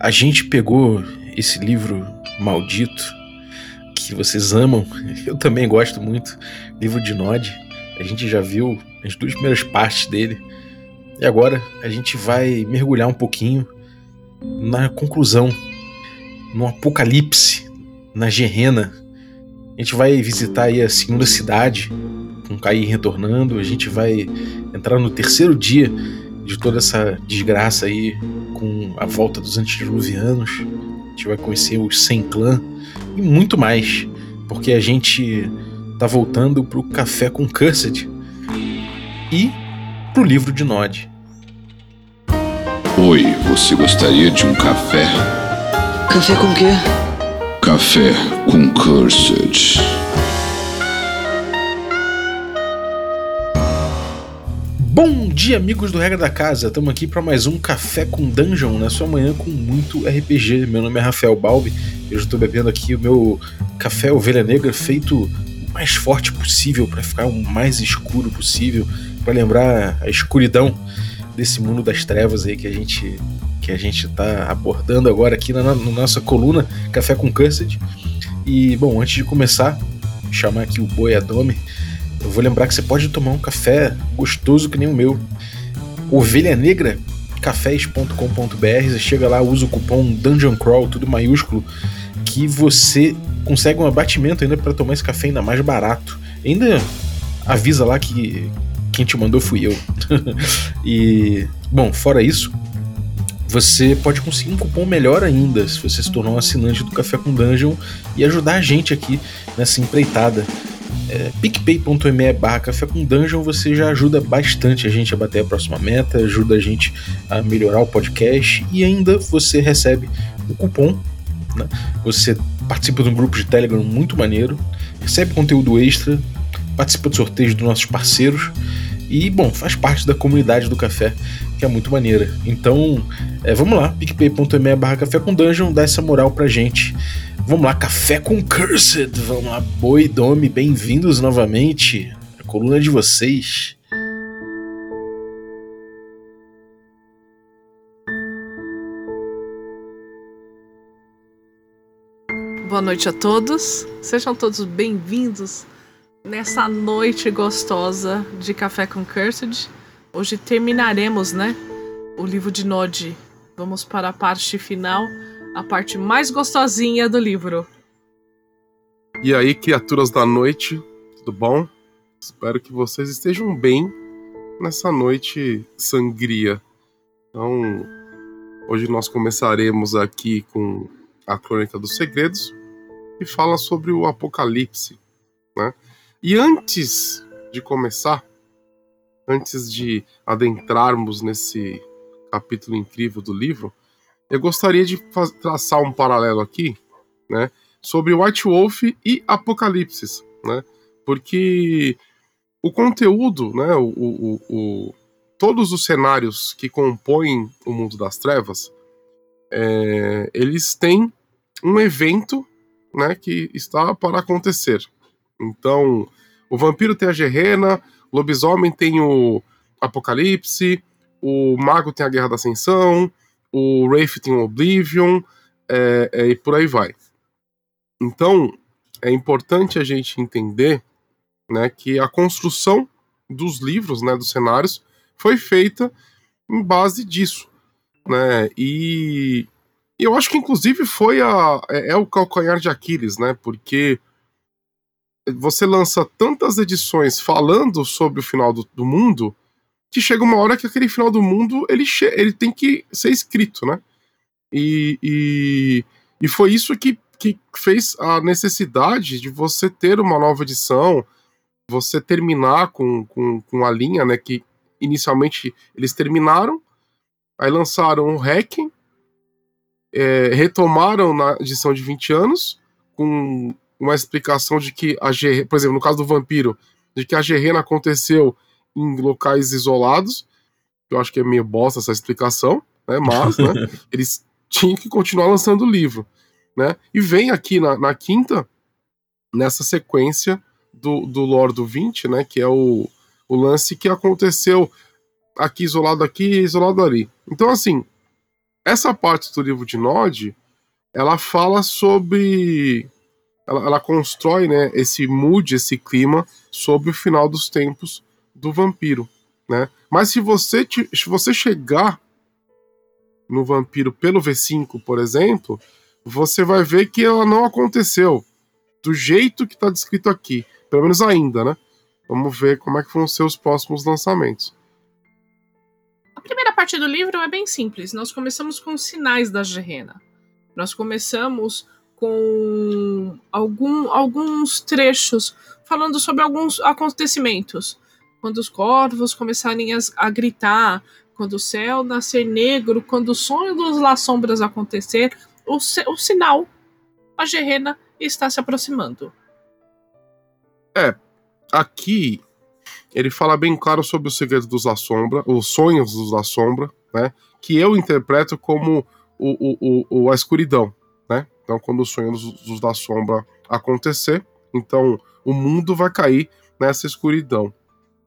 a gente pegou esse livro maldito que vocês amam, eu também gosto muito, livro de Nod. A gente já viu as duas primeiras partes dele. E agora a gente vai mergulhar um pouquinho na conclusão, no apocalipse, na Gerena. A gente vai visitar aí a segunda cidade, com Cair retornando. A gente vai entrar no terceiro dia de toda essa desgraça aí, com a volta dos antediluvianos. A gente vai conhecer os Sem Clã e muito mais, porque a gente tá voltando pro Café com Cursed e pro livro de Nod. Oi, você gostaria de um café? Café com quê? Café com Cursed. Bom dia, amigos do Regra da Casa. Estamos aqui para mais um Café com Dungeon na sua manhã com muito RPG. Meu nome é Rafael Balbi. Eu estou bebendo aqui o meu café Ovelha Negra feito o mais forte possível para ficar o mais escuro possível, para lembrar a escuridão desse mundo das trevas aí que a gente que a gente está abordando agora aqui na, na, nossa coluna Café com Cursed. E bom, antes de começar, chamar aqui o Boi Adome eu vou lembrar que você pode tomar um café gostoso que nem o meu. Ovelha Negra, cafés.com.br. Você chega lá, usa o cupom Dungeon Crawl, tudo maiúsculo, que você consegue um abatimento ainda para tomar esse café ainda mais barato. Ainda avisa lá que quem te mandou fui eu. e, bom, fora isso, você pode conseguir um cupom melhor ainda se você se tornar um assinante do Café com Dungeon e ajudar a gente aqui nessa empreitada é, picpay.me barra café com dungeon você já ajuda bastante a gente a bater a próxima meta, ajuda a gente a melhorar o podcast e ainda você recebe o cupom, né? você participa de um grupo de Telegram muito maneiro, recebe conteúdo extra, participa de sorteios dos nossos parceiros e, bom, faz parte da comunidade do café, que é muito maneira. Então, é, vamos lá, picpay.me barra café com dungeon, dá essa moral pra gente. Vamos lá, Café com Cursed. Vamos lá, Boi Dome, bem-vindos novamente. A coluna de vocês. Boa noite a todos. Sejam todos bem-vindos nessa noite gostosa de Café com Cursed. Hoje terminaremos, né? O livro de Nod. Vamos para a parte final a parte mais gostosinha do livro. E aí, criaturas da noite, tudo bom? Espero que vocês estejam bem nessa noite sangria. Então, hoje nós começaremos aqui com a Crônica dos Segredos, que fala sobre o Apocalipse, né? E antes de começar, antes de adentrarmos nesse capítulo incrível do livro, eu gostaria de traçar um paralelo aqui, né, sobre White Wolf e Apocalipse, né, porque o conteúdo, né, o, o, o, todos os cenários que compõem o mundo das trevas, é, eles têm um evento, né, que está para acontecer. Então, o vampiro tem a Gerena, o lobisomem tem o Apocalipse, o mago tem a Guerra da Ascensão, o Wraith tem o Oblivion, é, é, e por aí vai. Então, é importante a gente entender né, que a construção dos livros, né, dos cenários, foi feita em base disso. Né, e eu acho que, inclusive, foi a, é, é o calcanhar de Aquiles, né, porque você lança tantas edições falando sobre o final do, do mundo que chega uma hora que aquele final do mundo ele, ele tem que ser escrito, né? E, e, e foi isso que, que fez a necessidade de você ter uma nova edição, você terminar com, com, com a linha, né? Que inicialmente eles terminaram, aí lançaram o Hacking, é, retomaram na edição de 20 anos, com uma explicação de que a G, por exemplo, no caso do Vampiro, de que a Gerena aconteceu em locais isolados. Eu acho que é meio bosta essa explicação, né? Mas, né, eles tinham que continuar lançando o livro, né? E vem aqui na, na quinta, nessa sequência do, do Lore do 20, né? Que é o, o lance que aconteceu aqui isolado aqui isolado ali. Então, assim, essa parte do livro de Nod, ela fala sobre. Ela, ela constrói né, esse mood, esse clima, sobre o final dos tempos do vampiro. Né? Mas se você, te, se você chegar no vampiro pelo V5, por exemplo, você vai ver que ela não aconteceu do jeito que está descrito aqui. Pelo menos ainda, né? Vamos ver como é que vão ser os próximos lançamentos. A primeira parte do livro é bem simples. Nós começamos com sinais da Gerena. Nós começamos com algum, alguns trechos falando sobre alguns acontecimentos. Quando os corvos começarem a, gritar, quando o céu nascer negro, quando o sonho dos Las Sombras acontecer, o, o sinal, a Gerena está se aproximando. É, aqui ele fala bem claro sobre o segredo dos La Sombra, os sonhos dos La Sombra, né? Que eu interpreto como o, o, o, a escuridão, né? Então, quando o sonho dos, dos La Sombra acontecer, então o mundo vai cair nessa escuridão,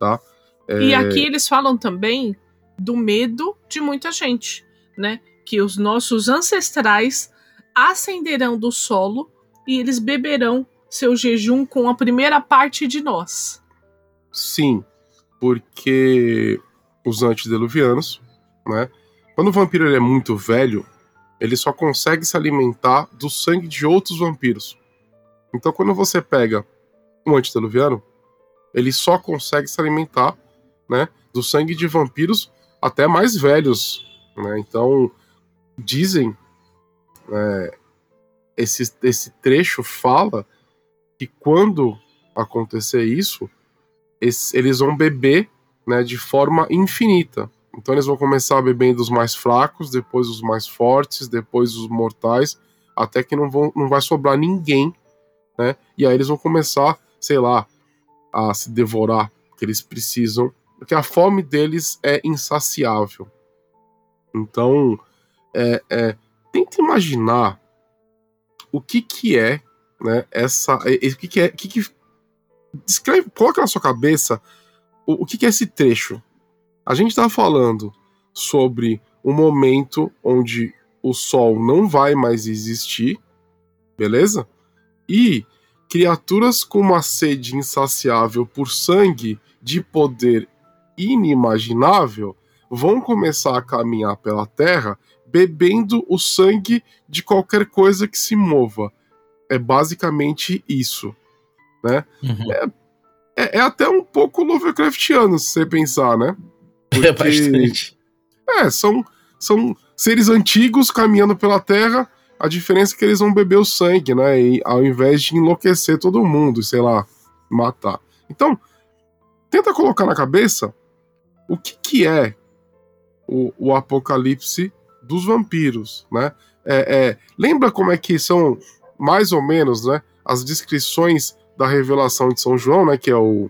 tá? É... E aqui eles falam também do medo de muita gente, né? Que os nossos ancestrais ascenderão do solo e eles beberão seu jejum com a primeira parte de nós. Sim, porque os antediluvianos, né? Quando o vampiro é muito velho, ele só consegue se alimentar do sangue de outros vampiros. Então, quando você pega um antediluviano, ele só consegue se alimentar, né, do sangue de vampiros até mais velhos, né? Então, dizem, é, esse, esse trecho fala que quando acontecer isso, eles vão beber né, de forma infinita. Então eles vão começar bebendo os mais fracos, depois os mais fortes, depois os mortais, até que não, vão, não vai sobrar ninguém, né? E aí eles vão começar, sei lá, a se devorar, que eles precisam, porque a fome deles é insaciável. Então, é, é, tenta imaginar o que que é né? Essa, o que, que é, que, que descreve, coloca na sua cabeça o, o que, que é esse trecho. A gente está falando sobre um momento onde o Sol não vai mais existir, beleza? E criaturas com uma sede insaciável por sangue de poder inimaginável vão começar a caminhar pela Terra bebendo o sangue de qualquer coisa que se mova é basicamente isso, né? Uhum. É, é, é, até um pouco Lovecraftiano, se você pensar, né? É Porque, é bastante. É, são, são seres antigos caminhando pela Terra, a diferença é que eles vão beber o sangue, né? E, ao invés de enlouquecer todo mundo, sei lá, matar. Então, tenta colocar na cabeça o que, que é o, o apocalipse dos vampiros, né? É, é, lembra como é que são mais ou menos, né, as descrições da revelação de São João, né, que é o,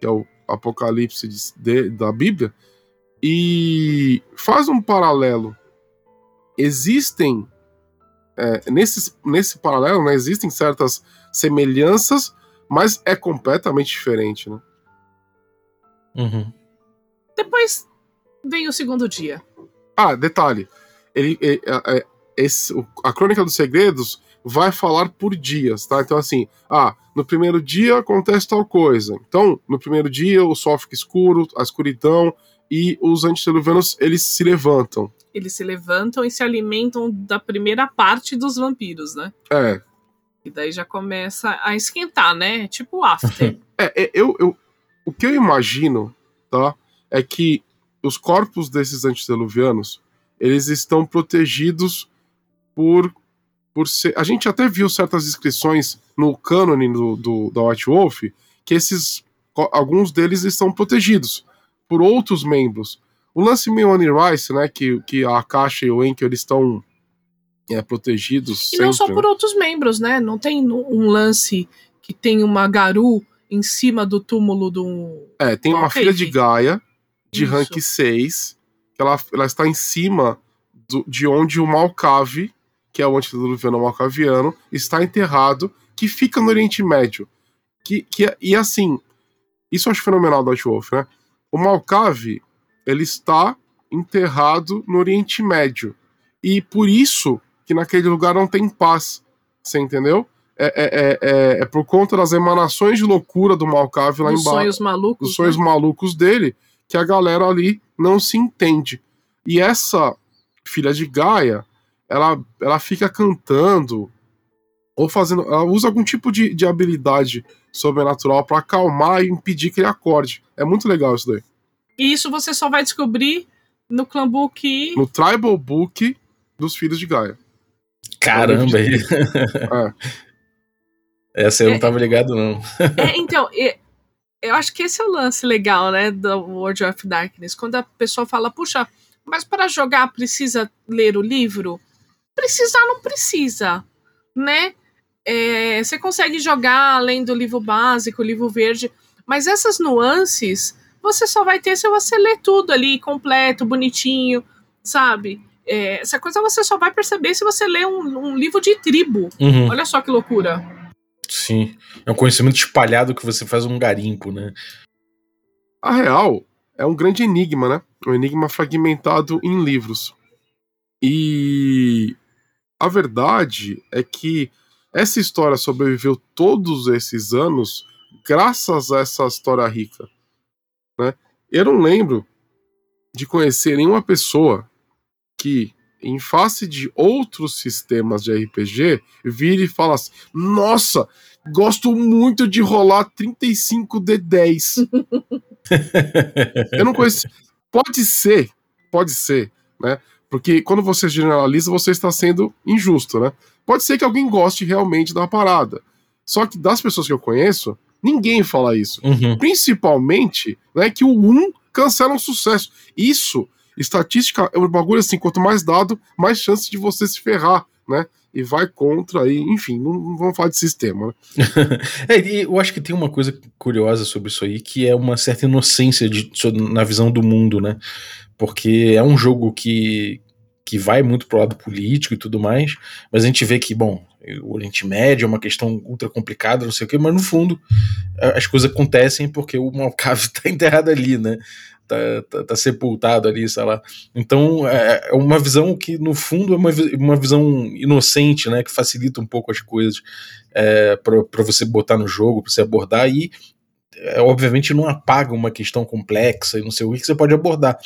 que é o Apocalipse de, de, da Bíblia, e faz um paralelo. Existem, é, nesse, nesse paralelo, né, existem certas semelhanças, mas é completamente diferente, né? Uhum. Depois vem o segundo dia. Ah, detalhe. Ele, ele, é, esse, a Crônica dos Segredos vai falar por dias, tá? Então, assim, ah, no primeiro dia acontece tal coisa. Então, no primeiro dia o sol fica escuro, a escuridão, e os antediluvianos, eles se levantam. Eles se levantam e se alimentam da primeira parte dos vampiros, né? É. E daí já começa a esquentar, né? Tipo after. é, é eu, eu, o que eu imagino, tá? É que os corpos desses antediluvianos, eles estão protegidos por por ser. A gente até viu certas inscrições no cânone do, do, da White Wolf que esses. Alguns deles estão protegidos por outros membros. O lance Meone Rice, né? Que, que a Caixa e o Enkel eles estão é, protegidos. E sempre, não só por né? outros membros, né? Não tem um lance que tem uma Garu em cima do túmulo do. É, tem uma filha de Gaia, de Isso. rank 6, que ela, ela está em cima do, de onde o Malcave que é o antediluviano malcaviano, está enterrado, que fica no Oriente Médio. Que, que, e assim, isso eu acho fenomenal do Wolf, né? O Malcave, ele está enterrado no Oriente Médio. e por isso que naquele lugar não tem paz. Você entendeu? É, é, é, é, por conta das emanações de loucura do Malcave lá Os embaixo. sonhos malucos. Os sonhos né? malucos dele, que a galera ali não se entende. E essa filha de Gaia, ela, ela fica cantando ou fazendo. Ela usa algum tipo de, de habilidade sobrenatural para acalmar e impedir que ele acorde. É muito legal isso daí. E isso você só vai descobrir no clã Book. No Tribal Book dos Filhos de Gaia. Caramba, aí. É. Essa eu não É. tava ligado, não. É, então, e- eu acho que esse é o lance legal, né, do World of Darkness. Quando a pessoa fala, puxa, mas para jogar precisa ler o livro? Precisar não precisa, né? É, você consegue jogar além do livro básico, o livro verde, mas essas nuances você só vai ter se você ler tudo ali, completo, bonitinho, sabe? É, essa coisa você só vai perceber se você ler um, um livro de tribo. Uhum, Olha só que loucura. sim. É um conhecimento espalhado que você faz um garimpo, né? A real é um grande enigma, né? Um enigma fragmentado em livros. E a verdade é que essa história sobreviveu todos esses anos graças a essa história rica. Né? Eu não lembro de conhecer nenhuma pessoa que, em face de outros sistemas de RPG, vire e fala assim: Nossa, gosto muito de rolar 35D10. Eu não conheço. Pode ser, pode ser, né? Porque quando você generaliza, você está sendo injusto, né? Pode ser que alguém goste realmente da parada. Só que das pessoas que eu conheço, ninguém fala isso. Uhum. Principalmente, né, que o 1 cancela um sucesso. Isso, estatística, é um bagulho assim, quanto mais dado, mais chance de você se ferrar, né? E vai contra aí, enfim, não, não vamos falar de sistema, né? É, e eu acho que tem uma coisa curiosa sobre isso aí, que é uma certa inocência de- na visão do mundo, né? Porque é um jogo que, que vai muito pro lado político e tudo mais, mas a gente vê que, bom, o Oriente Médio é uma questão ultra complicada, não sei o quê, mas no fundo as coisas acontecem porque o Malcave tá enterrado ali, né? Tá, tá, tá sepultado ali, sei lá. Então é é uma visão que, no fundo, é uma, uma visão inocente, né? Que facilita um pouco as coisas é, para você botar no jogo, para você abordar e obviamente não apaga uma questão complexa e não sei o que, você pode abordar,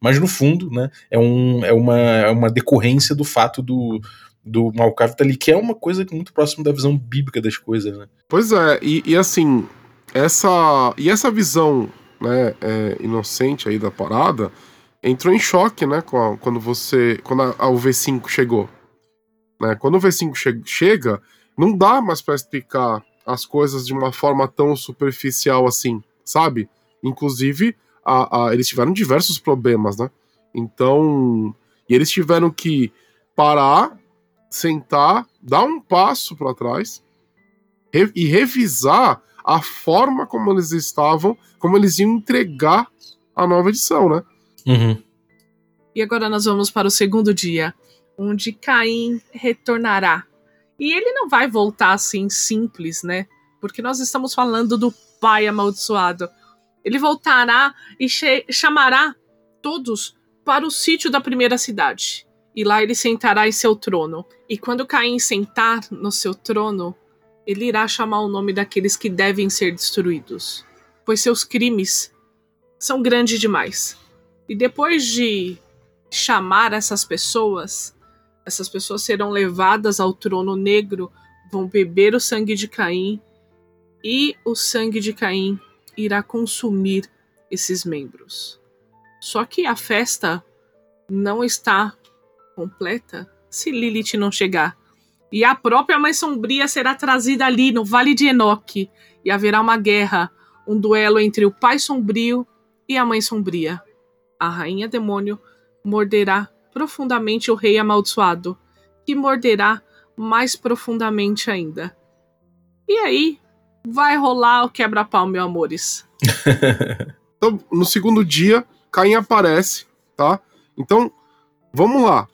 mas no fundo, né, é, um, é, uma, é uma decorrência do fato do, do Malcave tá ali, que é uma coisa muito próxima da visão bíblica das coisas, né? Pois é, e, e assim, essa e essa visão né, é, inocente aí da parada entrou em choque, né, a- quando você, quando a, a- o V5 chegou. Né? Quando o V5 che- chega, não dá mais pra explicar as coisas de uma forma tão superficial assim, sabe? Inclusive, a, a- eles tiveram diversos problemas, né? Então, e eles tiveram que parar, sentar, dar um passo para trás re- e revisar a forma como eles estavam, como eles iam entregar a nova edição, né? Uhum. E agora nós vamos para o segundo dia, onde Caim retornará. E ele não vai voltar assim simples, né? Porque nós estamos falando do pai amaldiçoado. Ele voltará e chamará todos para o sítio da primeira cidade. E lá ele sentará em seu trono. E quando Caim sentar no seu trono, ele irá chamar o nome daqueles que devem ser destruídos, pois seus crimes são grandes demais. E depois de chamar essas pessoas, essas pessoas serão levadas ao trono negro, vão beber o sangue de Caim, e o sangue de Caim irá consumir esses membros. Só que a festa não está completa se Lilith não chegar. E a própria Mãe Sombria será trazida ali no Vale de Enoque, e haverá uma guerra, um duelo entre o Pai Sombrio e a Mãe Sombria. A Rainha Demônio morderá profundamente o Rei Amaldiçoado, que morderá mais profundamente ainda. E aí, vai rolar o quebra-pau, meu amores. Então, no segundo dia, Caim aparece, tá? Então, vamos lá.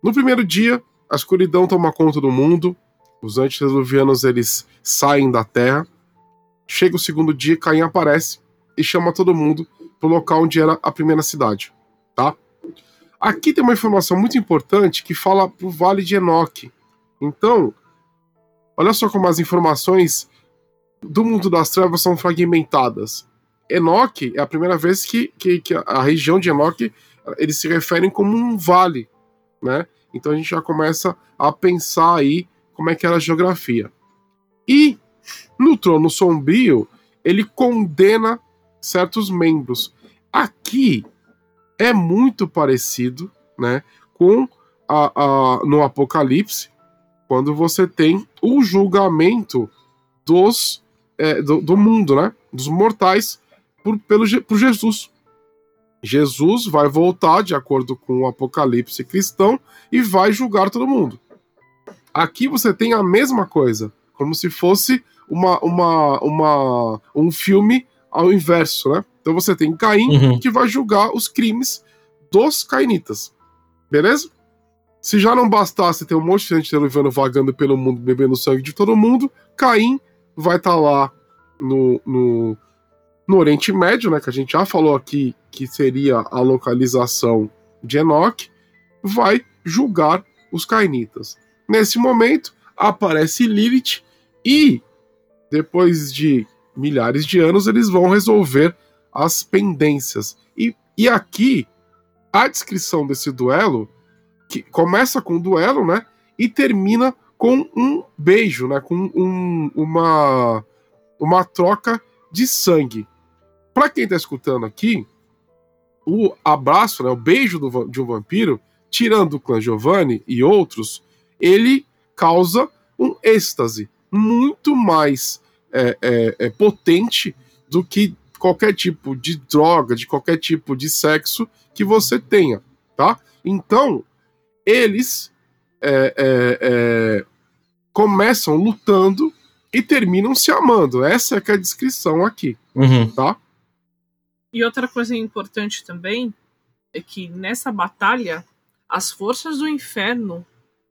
No primeiro dia, a escuridão toma conta do mundo, os antediluvianos eles saem da terra. Chega o segundo dia, Caim aparece e chama todo mundo pro local onde era a primeira cidade, tá? Aqui tem uma informação muito importante que fala pro Vale de Enoque. Então, olha só como as informações do mundo das trevas são fragmentadas. Enoque é a primeira vez que, que, que a região de Enoque eles se referem como um vale, né? Então a gente já começa a pensar aí como é que era a geografia. E no trono sombrio, ele condena certos membros. Aqui é muito parecido, né, com a, a, no Apocalipse, quando você tem o julgamento dos é, do, do, mundo, né, dos mortais por, pelo, por Jesus. Jesus vai voltar de acordo com o Apocalipse cristão e vai julgar todo mundo. Aqui você tem a mesma coisa, como se fosse uma, uma, uma, um filme ao inverso, né? Então você tem Caim uhum. que vai julgar os crimes dos cainitas. Beleza? Se já não bastasse ter um monte de gente televando vagando pelo mundo, bebendo sangue de todo mundo, Caim vai estar tá lá no, no, no Oriente Médio, né? Que a gente já falou aqui que seria a localização de Enoch, vai julgar os cainitas. Nesse momento, aparece Lilith e, depois de milhares de anos, eles vão resolver as pendências. E, e aqui, a descrição desse duelo, que começa com um duelo, né? E termina com um beijo, né? Com um, uma, uma troca de sangue. Para quem está escutando aqui, o abraço, né, o beijo do, de um vampiro, tirando o clã Giovanni e outros, ele causa um êxtase muito mais é, é, é, potente do que qualquer tipo de droga, de qualquer tipo de sexo que você tenha, tá? Então, eles é, é, é, começam lutando e terminam se amando. Essa é, é a descrição aqui, uhum. tá? E outra coisa importante também é que nessa batalha as forças do inferno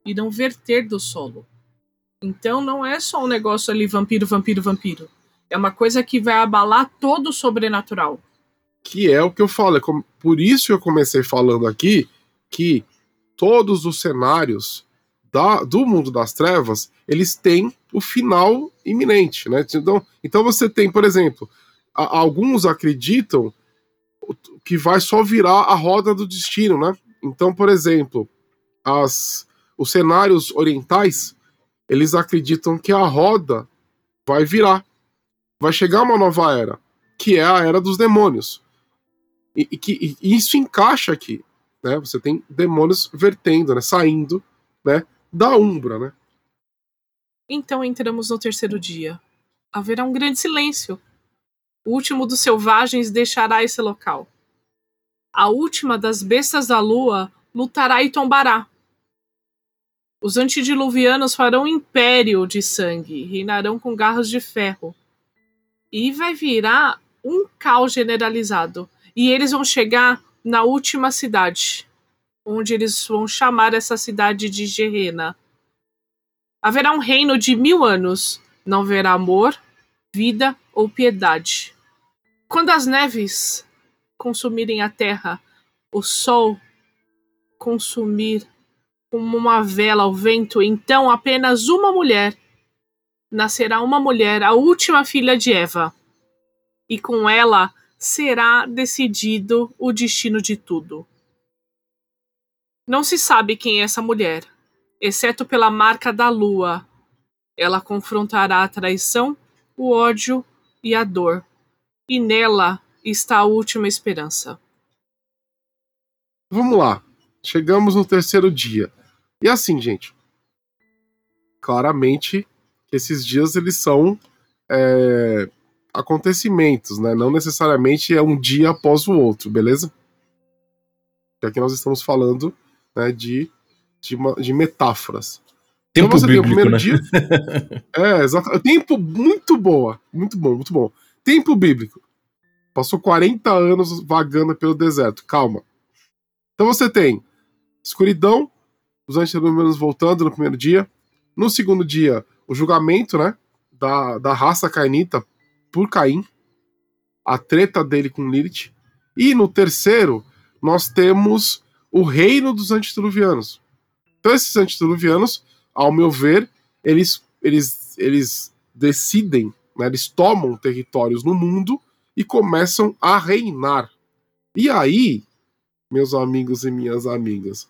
irão verter do solo. Então não é só um negócio ali vampiro, vampiro, vampiro. É uma coisa que vai abalar todo o sobrenatural. Que é o que eu falo. É por isso eu comecei falando aqui que todos os cenários da, do mundo das trevas eles têm o final iminente, né? Então, então você tem, por exemplo, alguns acreditam que vai só virar a roda do destino, né? Então, por exemplo, as, os cenários orientais, eles acreditam que a roda vai virar. Vai chegar uma nova era, que é a era dos demônios. E, e que e isso encaixa aqui, né? Você tem demônios vertendo, né? Saindo, né? Da umbra, né? Então entramos no terceiro dia. Haverá um grande silêncio o último dos selvagens deixará esse local. A última das bestas da lua lutará e tombará. Os antediluvianos farão império de sangue, reinarão com garras de ferro. E vai virar um caos generalizado. E eles vão chegar na última cidade, onde eles vão chamar essa cidade de Gerena. Haverá um reino de mil anos. Não haverá amor, vida ou piedade. Quando as neves consumirem a terra, o sol consumir como uma vela ao vento, então apenas uma mulher nascerá uma mulher, a última filha de Eva. E com ela será decidido o destino de tudo. Não se sabe quem é essa mulher, exceto pela marca da lua. Ela confrontará a traição, o ódio e a dor e nela está a última esperança. Vamos lá. Chegamos no terceiro dia. E assim, gente. Claramente, esses dias eles são é, acontecimentos, né? Não necessariamente é um dia após o outro, beleza? Porque aqui nós estamos falando né, de, de, de metáforas. Tempo então você bíblico, tem o primeiro né? dia. é, exato. Tempo muito boa. Muito bom, muito bom. Tempo bíblico. Passou 40 anos vagando pelo deserto. Calma. Então você tem escuridão, os antediluvianos voltando no primeiro dia. No segundo dia, o julgamento, né? Da, da raça cainita por Caim. A treta dele com Lilith. E no terceiro, nós temos o reino dos antediluvianos. Então, esses antediluvianos, ao meu ver, eles, eles, eles decidem, né, eles tomam territórios no mundo e começam a reinar. E aí, meus amigos e minhas amigas,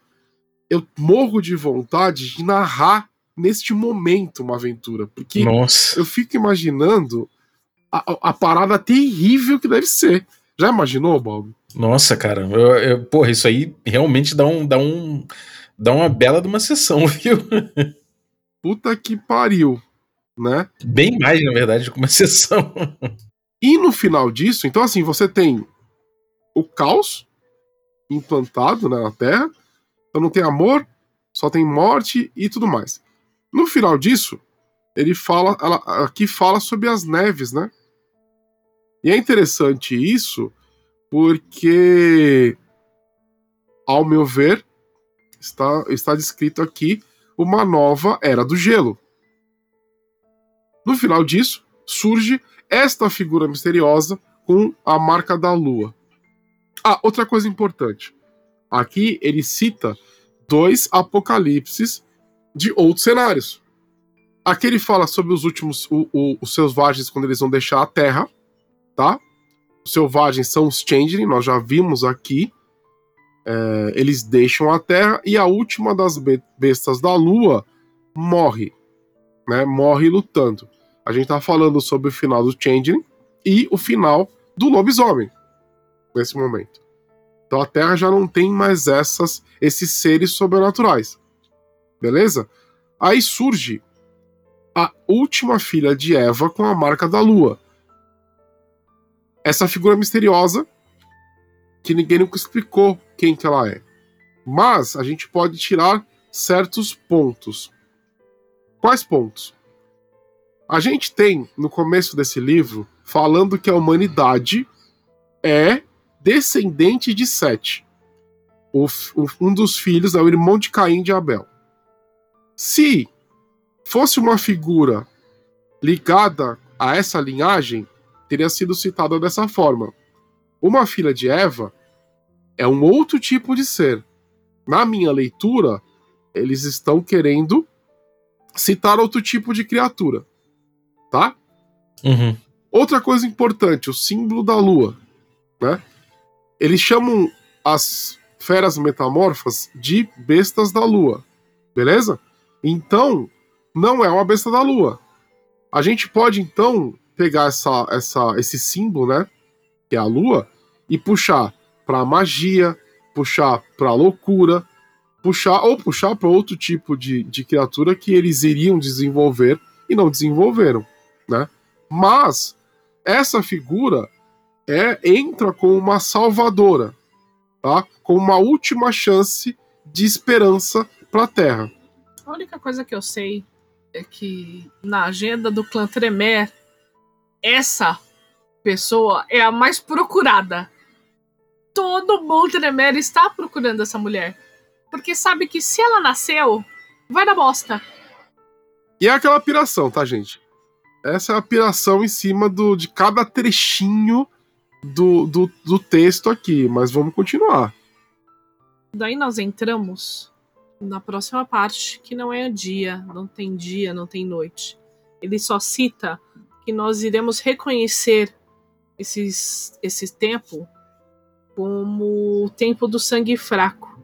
eu morro de vontade de narrar neste momento uma aventura, porque Nossa. eu fico imaginando a, a, parada terrível que deve ser. Já imaginou, Bob? Nossa, cara. Eu, eu, porra, isso aí realmente dá um, dá um. dá uma bela de uma sessão, viu? Puta que pariu, né? Bem mais, na verdade, que uma sessão. E no final disso, então assim, você tem o caos implantado né, na Terra, então não tem amor, só tem morte e tudo mais. No final disso, ele fala, ela, aqui fala sobre as neves, né? E é interessante isso, porque, ao meu ver, está, está descrito aqui uma nova era do gelo. No final disso, surge esta figura misteriosa com a marca da lua. Ah, outra coisa importante. Aqui ele cita dois apocalipses de outros cenários. Aqui ele fala sobre os últimos, o, o, os selvagens quando eles vão deixar a Terra, tá? Os selvagens são os Changeling, nós já vimos aqui. É, eles deixam a Terra e a última das bestas da Lua morre, né? Morre lutando. A gente tá falando sobre o final do Changeling e o final do lobisomem nesse momento. Então a Terra já não tem mais essas esses seres sobrenaturais. Beleza? Aí surge a última filha de Eva com a marca da lua. Essa figura misteriosa que ninguém nunca explicou quem que ela é. Mas a gente pode tirar certos pontos. Quais pontos? A gente tem no começo desse livro falando que a humanidade é descendente de Sete. O, o, um dos filhos é o irmão de Caim de Abel. Se fosse uma figura ligada a essa linhagem, teria sido citada dessa forma. Uma filha de Eva é um outro tipo de ser. Na minha leitura, eles estão querendo citar outro tipo de criatura. Tá? Uhum. Outra coisa importante, o símbolo da lua. Né? Eles chamam as feras metamorfas de bestas da lua. Beleza? Então, não é uma besta da lua. A gente pode então pegar essa, essa, esse símbolo, né, que é a lua, e puxar para magia, puxar para loucura, puxar ou puxar para outro tipo de, de criatura que eles iriam desenvolver e não desenvolveram, né? Mas essa figura é entra como uma salvadora, tá? Com uma última chance de esperança para a Terra. A única coisa que eu sei é que na agenda do clã Tremer, essa pessoa é a mais procurada. Todo mundo Tremer está procurando essa mulher. Porque sabe que se ela nasceu, vai dar bosta. E é aquela piração, tá, gente? Essa é a piração em cima do, de cada trechinho do, do, do texto aqui, mas vamos continuar. Daí nós entramos na próxima parte, que não é dia, não tem dia, não tem noite. Ele só cita que nós iremos reconhecer esses, esse tempo como o tempo do sangue fraco,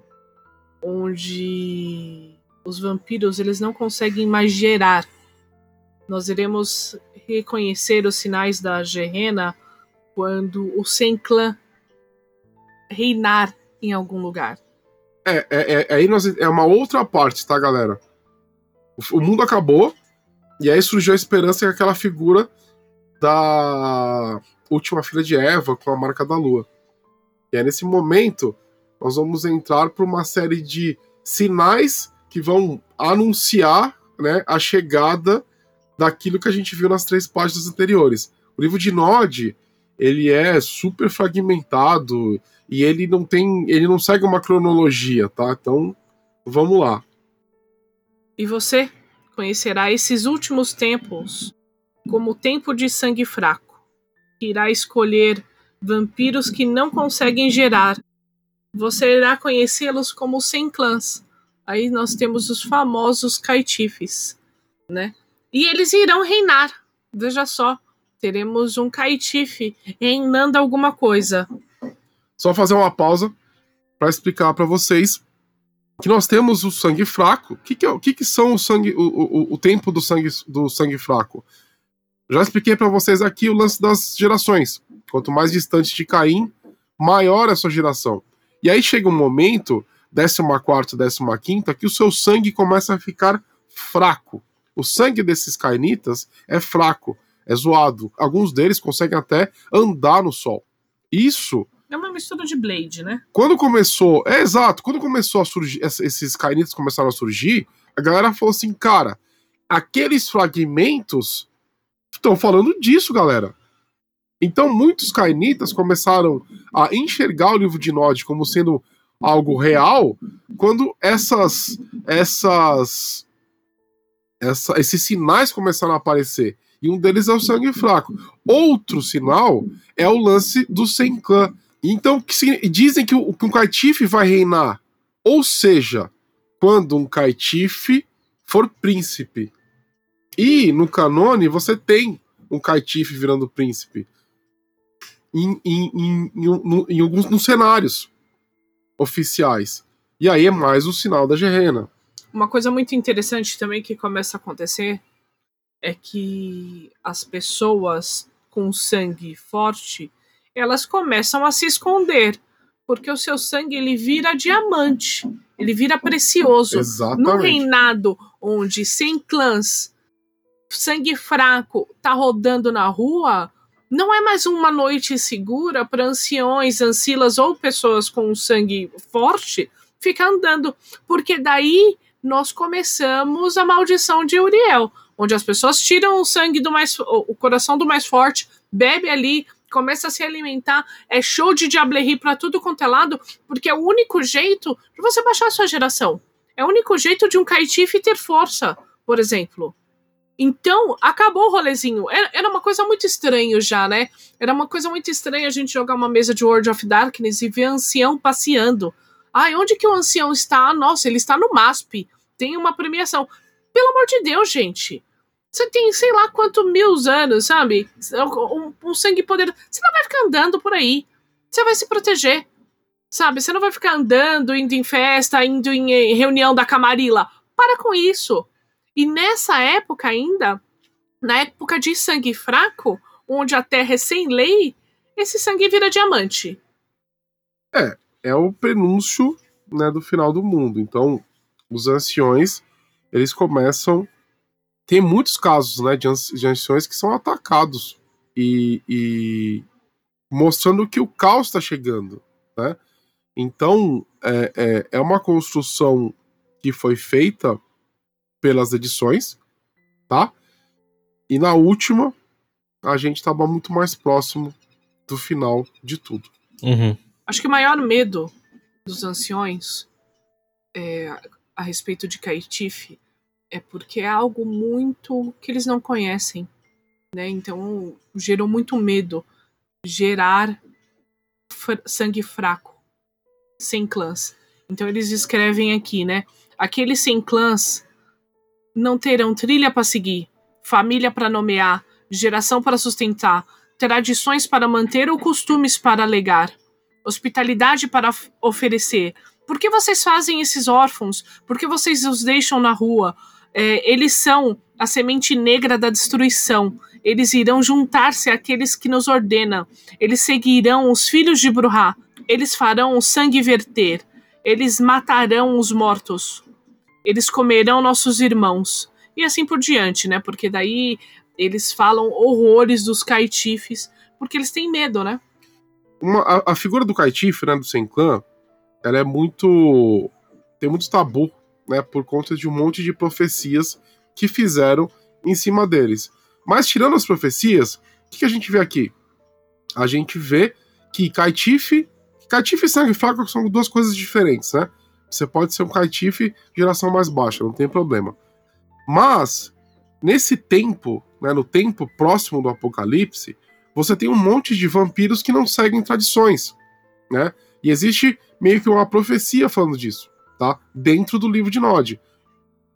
onde os vampiros eles não conseguem mais gerar. Nós iremos reconhecer os sinais da Gerena quando o Sem Clã reinar em algum lugar. É, é, é, aí nós, é uma outra parte, tá, galera? O, o mundo acabou, e aí surgiu a esperança que aquela figura da última filha de Eva com a marca da lua. E é nesse momento nós vamos entrar para uma série de sinais que vão anunciar né, a chegada daquilo que a gente viu nas três páginas anteriores. O livro de Nod ele é super fragmentado e ele não tem, ele não segue uma cronologia, tá? Então, vamos lá. E você conhecerá esses últimos tempos como o tempo de sangue fraco, irá escolher vampiros que não conseguem gerar você irá conhecê-los como sem clãs. Aí nós temos os famosos caitifes, né? E eles irão reinar. Veja só, teremos um caitife reinando alguma coisa. Só fazer uma pausa para explicar para vocês que nós temos o sangue fraco. O que, que, é, que, que são o sangue, o, o, o tempo do sangue, do sangue fraco? Já expliquei para vocês aqui o lance das gerações. Quanto mais distante de Caim, maior é a sua geração. E aí chega um momento, 14, 15, que o seu sangue começa a ficar fraco. O sangue desses cainitas é fraco, é zoado. Alguns deles conseguem até andar no sol. Isso. É uma mistura de Blade, né? Quando começou. É exato. Quando começou a surgir. Esses cainitas começaram a surgir, a galera falou assim, cara, aqueles fragmentos estão falando disso, galera. Então, muitos cainitas começaram a enxergar o livro de Nod como sendo algo real quando essas essas essa, esses sinais começaram a aparecer. E um deles é o sangue fraco. Outro sinal é o lance do Senkan. Então, que, dizem que, o, que um caitife vai reinar. Ou seja, quando um caitife for príncipe. E no canone você tem um caitife virando príncipe em, em, em, em, em alguns nos cenários oficiais. E aí é mais o sinal da Gerena. Uma coisa muito interessante também que começa a acontecer é que as pessoas com sangue forte elas começam a se esconder porque o seu sangue ele vira diamante, ele vira precioso. Exatamente. Num reinado onde sem clãs, sangue fraco tá rodando na rua, não é mais uma noite segura para anciões, ancilas ou pessoas com sangue forte ficar andando, porque daí nós começamos a maldição de Uriel, onde as pessoas tiram o sangue do mais o coração do mais forte, bebe ali, começa a se alimentar, é show de diablerie para tudo quanto é lado, porque é o único jeito de você baixar a sua geração. É o único jeito de um caitife ter força, por exemplo. Então, acabou o rolezinho. Era, era uma coisa muito estranha já, né? Era uma coisa muito estranha a gente jogar uma mesa de World of Darkness e ver ancião passeando. Ai, onde que o ancião está? Nossa, ele está no MASP. Tem uma premiação. Pelo amor de Deus, gente. Você tem sei lá quantos mil anos, sabe? Um, um sangue poder. Você não vai ficar andando por aí. Você vai se proteger. Sabe? Você não vai ficar andando, indo em festa, indo em reunião da Camarilla. Para com isso. E nessa época ainda, na época de sangue fraco, onde a terra é sem lei, esse sangue vira diamante. É, é o prenúncio né, do final do mundo. Então, os anciões, eles começam. Tem muitos casos né, de, anciões que são atacados e, e mostrando que o caos está chegando. Né? Então, é, é, é uma construção que foi feita pelas edições, tá? E na última, a gente estava muito mais próximo do final de tudo. Uhum. Acho que o maior medo dos anciões é, a respeito de Caetife é porque é algo muito que eles não conhecem, né? Então gerou muito medo gerar sangue fraco, sem clãs. Então eles escrevem aqui, né? Aqueles sem clãs não terão trilha para seguir, família para nomear, geração para sustentar, tradições para manter ou costumes para alegar, hospitalidade para oferecer. Por que vocês fazem esses órfãos? Por que vocês os deixam na rua? É, eles são a semente negra da destruição. Eles irão juntar-se àqueles que nos ordenam. Eles seguirão os filhos de Bruhá. Eles farão o sangue verter. Eles matarão os mortos eles comerão nossos irmãos. E assim por diante, né? Porque daí eles falam horrores dos caitifes, porque eles têm medo, né? Uma, a, a, figura do caitife, né, do Senclan, ela é muito. tem muito tabu, né? Por conta de um monte de profecias que fizeram em cima deles. Mas tirando as profecias, o que, que a gente vê aqui? A gente vê que caitife. Caitife e sangue fraco são duas coisas diferentes, né? Você pode ser um caitife geração mais baixa, não tem problema. Mas, nesse tempo, né, no tempo próximo do apocalipse, você tem um monte de vampiros que não seguem tradições, né? E existe meio que uma profecia falando disso, tá? Dentro do livro de Nod.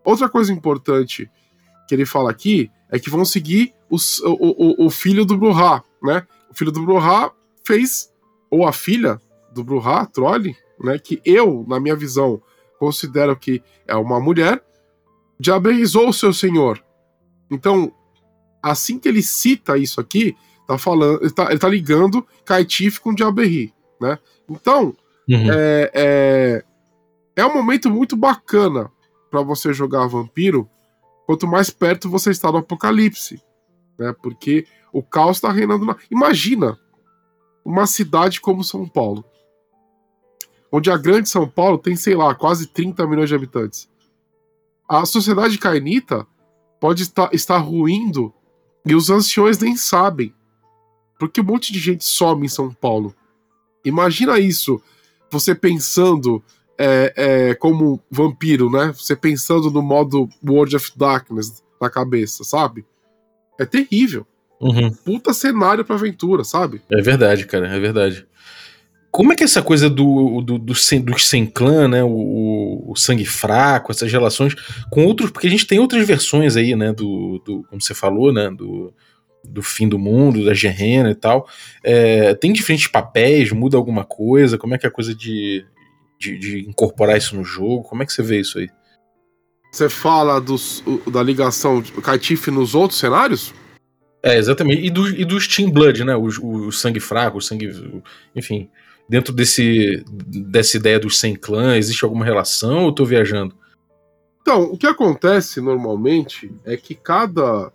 Outra coisa importante que ele fala aqui é que vão seguir os, o, o, o filho do Bruhá, né? O filho do Bruhá fez, ou a filha do Bruhá, Trolli, né? Que eu, na minha visão, considero que é uma mulher, diaberizou o seu senhor. Então, assim que ele cita isso aqui, tá falando, ele tá, ele tá ligando Caitif com Diaberri, né? Então, Uhum. é, é, é um momento muito bacana para você jogar vampiro, quanto mais perto você está do apocalipse, né? Porque o caos está reinando na. Imagina uma cidade como São Paulo, onde a grande São Paulo tem, sei lá, quase 30 milhões de habitantes. A sociedade cainita pode estar, estar ruindo e os anciões nem sabem. Porque um monte de gente some em São Paulo. Imagina isso, você pensando é, é, como vampiro, né? Você pensando no modo World of Darkness na cabeça, sabe? É terrível. Uhum. Puta cenário pra aventura, sabe? É verdade, cara, é verdade. Como é que é essa coisa do, do, do, sem, do sem clã, né? O, o sangue fraco, essas relações com outros. Porque a gente tem outras versões aí, né? Do, do como você falou, né? Do, do fim do mundo, da Gerena e tal. É, tem diferentes papéis, muda alguma coisa? Como é que é a coisa de, de, de incorporar isso no jogo? Como é que você vê isso aí? Você fala dos, da ligação de Caitif nos outros cenários? É, exatamente. E, do, e dos Team Blood, né? O, o, o sangue fraco, o sangue. o- enfim. Dentro desse, dessa ideia dos sem clã, existe alguma relação ou eu tô viajando? Então, o que acontece normalmente é que cada,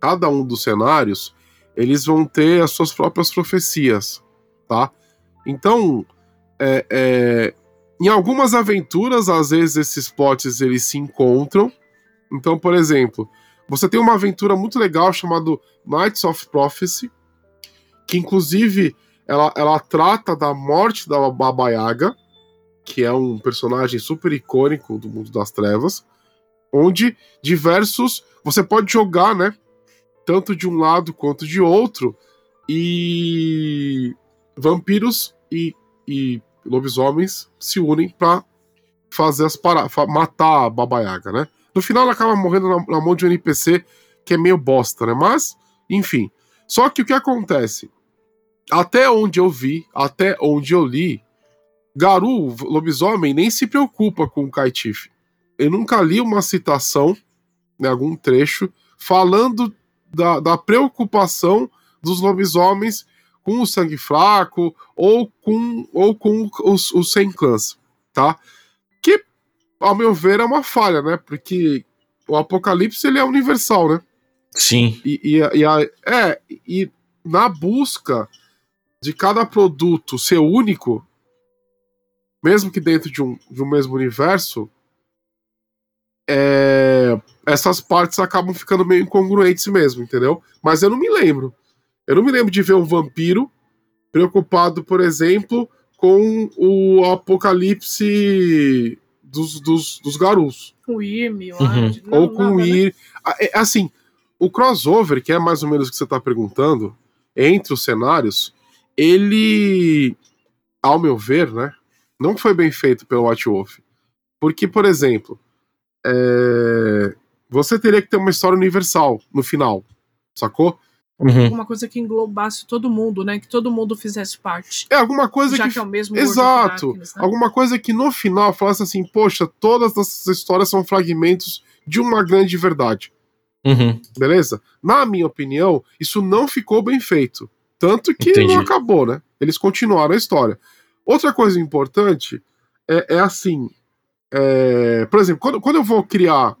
cada um dos cenários eles vão ter as suas próprias profecias, tá? Então, é, é, em algumas aventuras, às vezes esses plots eles se encontram. Então, por exemplo, você tem uma aventura muito legal chamada Knights of Prophecy, que inclusive ela, ela trata da morte da Baba Yaga, que é um personagem super icônico do mundo das trevas, onde diversos você pode jogar, né, tanto de um lado quanto de outro, e vampiros e, e lobisomens se unem pra fazer as paradas, matar a Baba Yaga, né? No final ela acaba morrendo na, na mão de um NPC que é meio bosta, né? Mas, enfim. Só que o que acontece? Até onde eu vi, até onde eu li, Garu, lobisomem, nem se preocupa com o Kaitif. Eu nunca li uma citação, em algum trecho, falando da, da preocupação dos lobisomens com o sangue fraco ou com, ou com os, os sem clãs, tá? Que, ao meu ver, é uma falha, né? Porque o apocalipse ele é universal, né? Sim. E, e, e a- é, e na busca de cada produto ser único, mesmo que dentro de um, de um mesmo universo, é, essas partes acabam ficando meio incongruentes mesmo, entendeu? Mas eu não me lembro. Eu não me lembro de ver um vampiro preocupado, por exemplo, com o apocalipse dos, dos, dos garus O Irme, o Uhum. Ou com o ir. Ah, é, Assim, o crossover, que é mais ou menos o que você está perguntando, entre os cenários, ele, ao meu ver, né, não foi bem feito pelo White Wolf. Porque, por exemplo, é, você teria que ter uma história universal no final, sacou? Uhum. Alguma coisa que englobasse todo mundo, né? Que todo mundo fizesse parte. É alguma coisa Já que. que é o mesmo Exato! Darkness, né? Alguma coisa que no final falasse assim, poxa, todas essas histórias são fragmentos de uma grande verdade. Uhum. Beleza? Na minha opinião, isso não ficou bem feito. Tanto que Entendi. não acabou, né? Eles continuaram a história. Outra coisa importante é, é assim. é, por exemplo, quando, quando eu vou criar.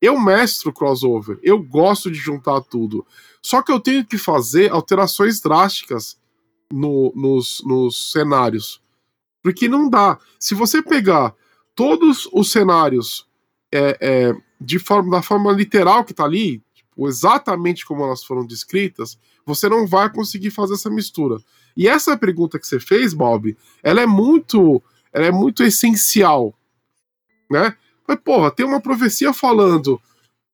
Eu mestro crossover, eu gosto de juntar tudo. Só que eu tenho que fazer alterações drásticas no- nos, nos cenários. Porque não dá. Se você pegar todos os cenários é, é, de forma, da forma literal que tá ali, tipo, exatamente como elas foram descritas, você não vai conseguir fazer essa mistura. E essa pergunta que você fez, Bob, ela é muito, ela é muito essencial, né? Mas, porra, tem uma profecia falando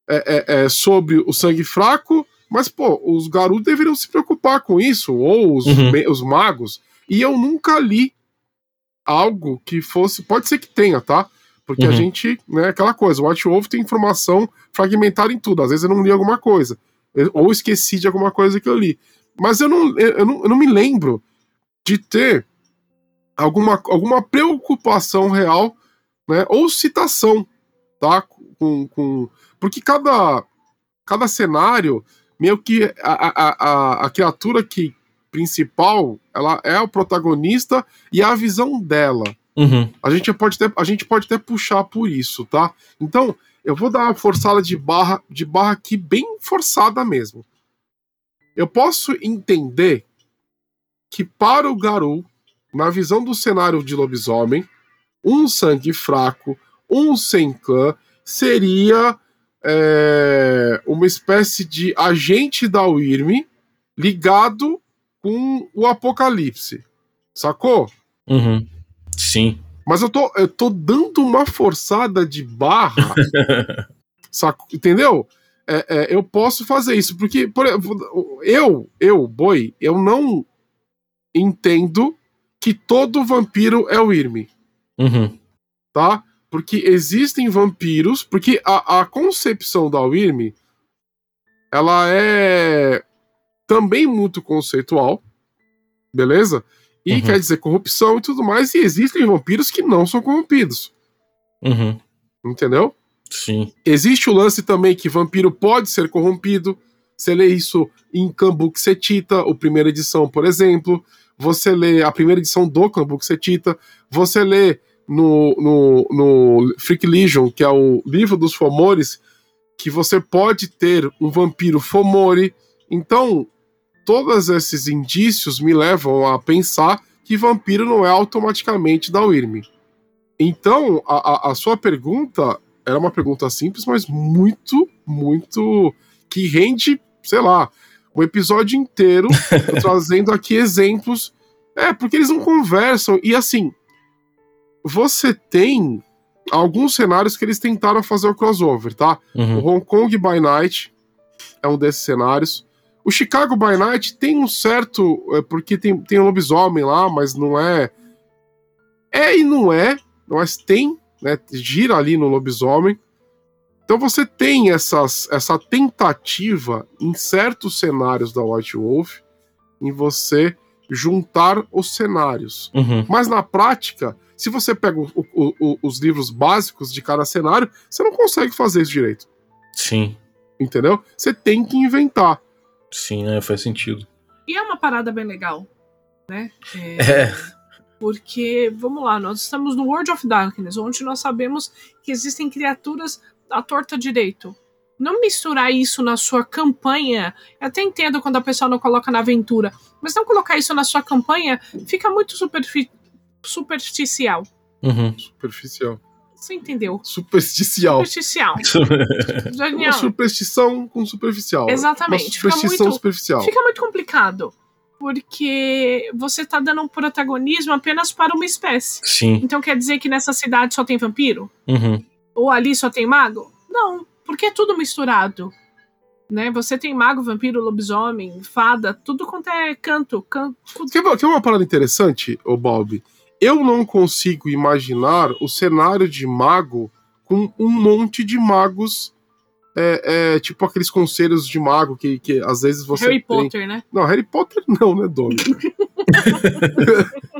é, é, é, sobre o sangue fraco, mas, pô, os garotos deveriam se preocupar com isso, ou os, Uhum. os magos, e eu nunca li algo que fosse. Pode ser que tenha, tá? Porque Uhum. a gente, né, aquela coisa, o Watch Wolf tem informação fragmentada em tudo. Às vezes eu não li alguma coisa. Ou esqueci de alguma coisa que eu li. Mas eu não, eu não, eu não me lembro de ter alguma, alguma preocupação real, né? Ou citação, tá? Com, com, porque cada, cada cenário, meio que a, a, a, a criatura que principal, ela é o protagonista e é a visão dela. Uhum. A gente pode até, a gente pode até puxar por isso, tá? Então, eu vou dar uma forçada de barra, de barra aqui bem forçada mesmo. Eu posso entender que para o Garou, na visão do cenário de lobisomem, um sangue fraco, um sem clã, seria é, uma espécie de agente da Wyrm ligado com o Apocalipse. Sacou? Uhum. Sim. Mas eu tô, eu tô dando uma forçada de barra, saco, entendeu? É, é, eu posso fazer isso, porque por, eu, eu, boi, eu não entendo que todo vampiro é o Irme, Uhum. tá? Porque existem vampiros, porque a, a concepção da Wyrm, ela é também muito conceitual, beleza? E Uhum. quer dizer corrupção e tudo mais, e existem vampiros que não são corrompidos, Uhum. entendeu? Sim. Existe o lance também que vampiro pode ser corrompido. Você lê isso em Cambuxetita, o primeira edição, por exemplo. Você lê a primeira edição do Cambuxetita. Você lê no, no, no Freak Legion, que é o livro dos Fomores, que você pode ter um vampiro Fomori. Então, todos esses indícios me levam a pensar que vampiro não é automaticamente da Wyrm. Então, a, a, a sua pergunta era uma pergunta simples, mas muito, muito. que rende, sei lá, um episódio inteiro trazendo aqui exemplos. É, porque eles não conversam. E assim, você tem alguns cenários que eles tentaram fazer o crossover, tá? O Uhum. Hong Kong by Night é um desses cenários. O Chicago by Night tem um certo. é, porque tem, tem um lobisomem lá, mas não é. É e não é, mas tem, né? Gira ali no lobisomem. Então você tem essas, essa tentativa em certos cenários da White Wolf em você juntar os cenários. Uhum. Mas na prática, se você pega o- o- o- os livros básicos de cada cenário, você não consegue fazer isso direito. Sim. Entendeu? Você tem que inventar. Sim, né? Faz sentido. E é uma parada bem legal, né? É. Porque, vamos lá, nós estamos no World of Darkness, onde nós sabemos que existem criaturas à torta direito. Não misturar isso na sua campanha, eu até entendo quando a pessoa não coloca na aventura, mas não colocar isso na sua campanha fica muito superfi- superficial. Uhum. Superficial. Você entendeu? Supersticial. Superficial. Uma superstição com superficial. Exatamente, Uma fica superstição muito- superficial. fica muito complicado. Porque você tá dando um protagonismo apenas para uma espécie. Sim. Então quer dizer que nessa cidade só tem vampiro? Uhum. Ou ali só tem mago? Não, porque é tudo misturado. Né? Você tem mago, vampiro, lobisomem, fada, tudo quanto é canto. canto Quer, quer uma parada interessante, ô Bob? Eu não consigo imaginar o cenário de mago com um monte de magos. É, é, tipo aqueles conselhos de mago que, que às vezes você Harry tem. Potter, né? Não, Harry Potter não, né, Domi?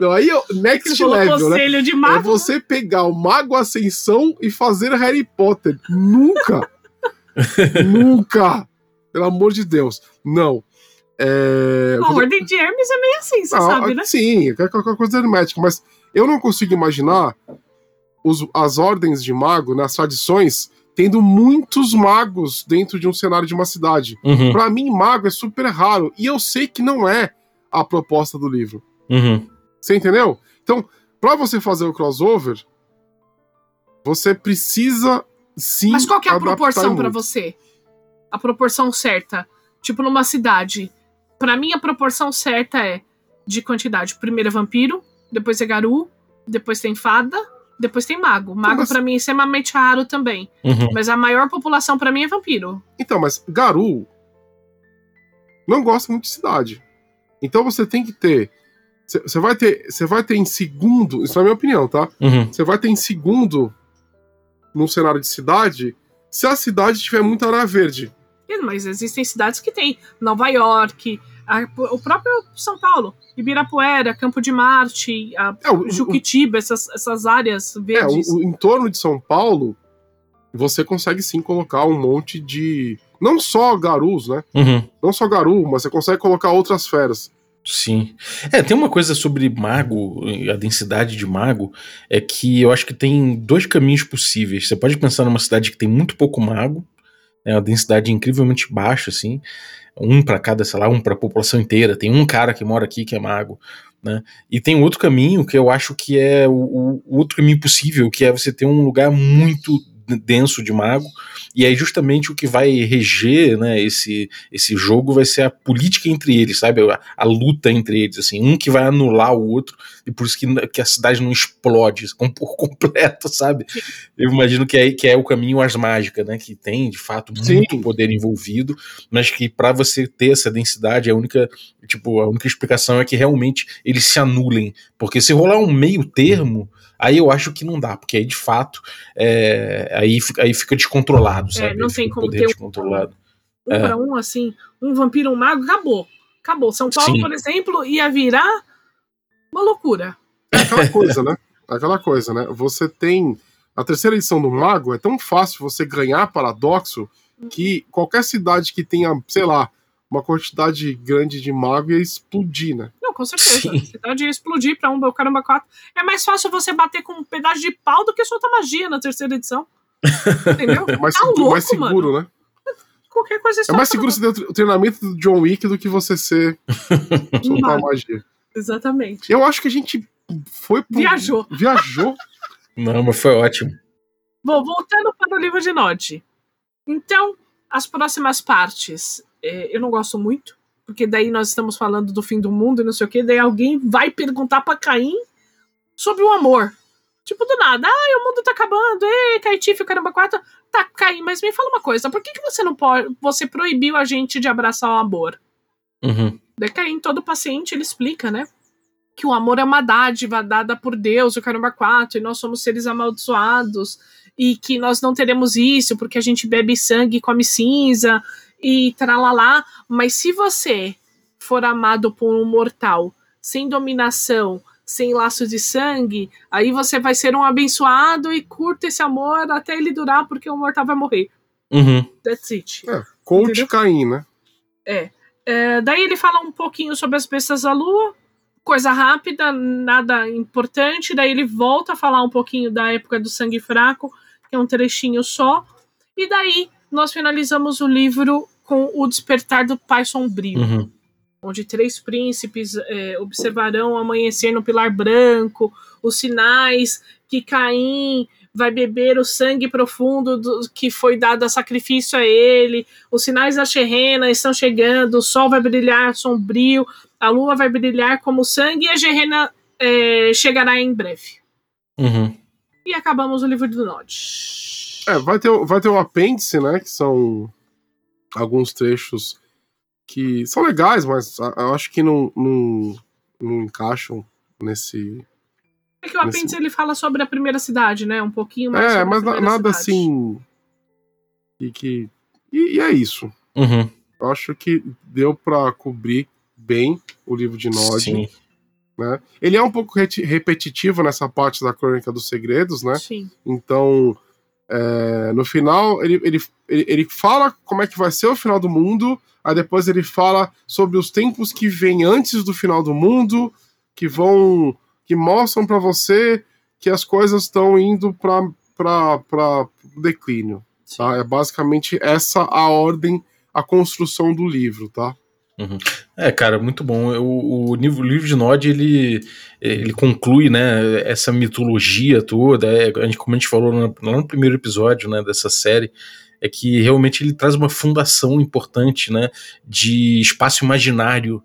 não, aí é o Você next level, né? conselho de É mago. você pegar o Mago Ascensão e fazer Harry Potter. Nunca! Nunca! Pelo amor de Deus. Não. É... A Ordem de Hermes é meio assim, você Não, sabe, né? Sim, é qualquer coisa hermética, mas eu não consigo imaginar os- as ordens de mago nas tradições tendo muitos magos dentro de um cenário de uma cidade. Uhum. Pra mim, mago é super raro e eu sei que não é a proposta do livro. Uhum. Você entendeu? Então, pra você fazer o crossover, você precisa sim. Mas qual que é a proporção pra muito. você? A proporção certa. Tipo, numa cidade. Pra mim, a proporção certa é de quantidade. Primeiro é vampiro, depois é garu, depois tem fada, depois tem mago. Mago, mas- pra mim, é extremamente raro também. Uhum. Mas a maior população pra mim é vampiro. Então, mas Garu não gosta muito de cidade. Então você tem que ter Você vai ter. Você vai ter em segundo. Isso é a minha opinião, tá? Uhum. Você vai ter em segundo num cenário de cidade se a cidade tiver muita área verde. Mas existem cidades que tem. Nova York, a- o próprio São Paulo, Ibirapuera, Campo de Marte, a É, o, o- Juquitiba, essas, essas áreas é, verdes. o, o entorno de São Paulo, você consegue sim colocar um monte de. Não só garus, né? Uhum. Não só garu, mas você consegue colocar outras feras. Sim. É, tem uma coisa sobre mago, a densidade de mago, é que eu acho que tem dois caminhos possíveis. Você pode pensar numa cidade que tem muito pouco mago, né, uma densidade incrivelmente baixa, assim, um para cada, sei lá, um para a população inteira. Tem um cara que mora aqui que é mago, né? E tem outro caminho que eu acho que é o- o outro caminho possível, que é você ter um lugar muito denso de mago, e aí justamente o que vai reger, né, esse, esse jogo vai ser a política entre eles, sabe? A, a luta entre eles, assim, um que vai anular o outro, e por isso que, que a cidade não explode com- por completo, sabe? Eu imagino que é, que é o caminho às mágicas, né? Que tem, de fato, muito Sim. poder envolvido, mas que para você ter essa densidade, a única, tipo, a única explicação é que realmente eles se anulem. Porque se rolar um meio termo, aí eu acho que não dá, porque aí de fato é, aí, fica- aí fica descontrolado, sabe? É, não tem como ter um- descontrolado. um É. para um, assim, um vampiro, um mago, acabou. Acabou. São Paulo, Sim. por exemplo, ia virar uma loucura. É aquela coisa, né? É aquela coisa, né? Você tem. A terceira edição do Mago é tão fácil você ganhar paradoxo que qualquer cidade que tenha, sei lá, uma quantidade grande de mago ia explodir, né? Não, com certeza. Sim. A cidade ia explodir pra um, caramba, quatro. É mais fácil você bater com um pedaço de pau do que soltar magia na terceira edição. Entendeu? É mais, Tá seguro, louco, mais seguro, né? Qualquer coisa É mais seguro você ter o treinamento do John Wick do que você ser soltar magia. Exatamente. Eu acho que a gente foi pro... Viajou. Viajou. Não, mas foi ótimo. Bom, voltando para o livro de Nod. Então, as próximas partes, é, eu não gosto muito, porque daí nós estamos falando do fim do mundo e não sei o que, daí alguém vai perguntar para Caim sobre o amor. Tipo, do nada, ah, o mundo tá acabando, ei, Caetife, caramba, quatro. Tá, Caim, mas me fala uma coisa, por que, que você não pode. Você proibiu a gente de abraçar o amor? Uhum. Daí Caim, todo paciente, ele explica, né? Que o amor é uma dádiva dada por Deus, o caramba 4, e nós somos seres amaldiçoados, e que nós não teremos isso porque a gente bebe sangue e come cinza, e tralalá. Mas se você for amado por um mortal, sem dominação, sem laços de sangue, aí você vai ser um abençoado e curta esse amor até ele durar, porque o mortal vai morrer. Uhum. That's it. É, coach? Caim, né? É, daí ele fala um pouquinho sobre as bestas da lua, coisa rápida, nada importante. Daí ele volta a falar um pouquinho da época do sangue fraco, que é um trechinho só. E daí nós finalizamos o livro com o despertar do pai sombrio, Uhum. onde três príncipes é, observarão o amanhecer no pilar branco, os sinais que Caim vai beber o sangue profundo do, que foi dado a sacrifício a ele, os sinais da Xerrena estão chegando, o sol vai brilhar sombrio, a lua vai brilhar como sangue e a Gerrena é, chegará em breve. Uhum. E acabamos o livro do Nod. É, vai ter, o- vai ter o apêndice, né? Que são alguns trechos que são legais, mas eu acho que não, não, não encaixam nesse. É que o Nesse- apêndice ele fala sobre a primeira cidade, né? Um pouquinho mais. É, sobre a mas na- nada cidade. assim. E que. E, e é isso. Uhum. Eu acho que deu pra cobrir bem o livro de Nod. Sim. Né? Ele é um pouco repetitivo nessa parte da Crônica dos Segredos, né? Sim. Então, é, no final, ele, ele, ele, fala como é que vai ser o final do mundo, aí depois ele fala sobre os tempos que vêm antes do final do mundo, que vão. que mostram pra você que as coisas estão indo para declínio. Tá? É basicamente essa a ordem, a construção do livro, tá? É, cara, muito bom. O, o livro, o livro de Nod, ele, ele conclui, né, essa mitologia toda, é, a gente, como a gente falou no, lá no primeiro episódio, né, dessa série, é que realmente ele traz uma fundação importante, né, de espaço imaginário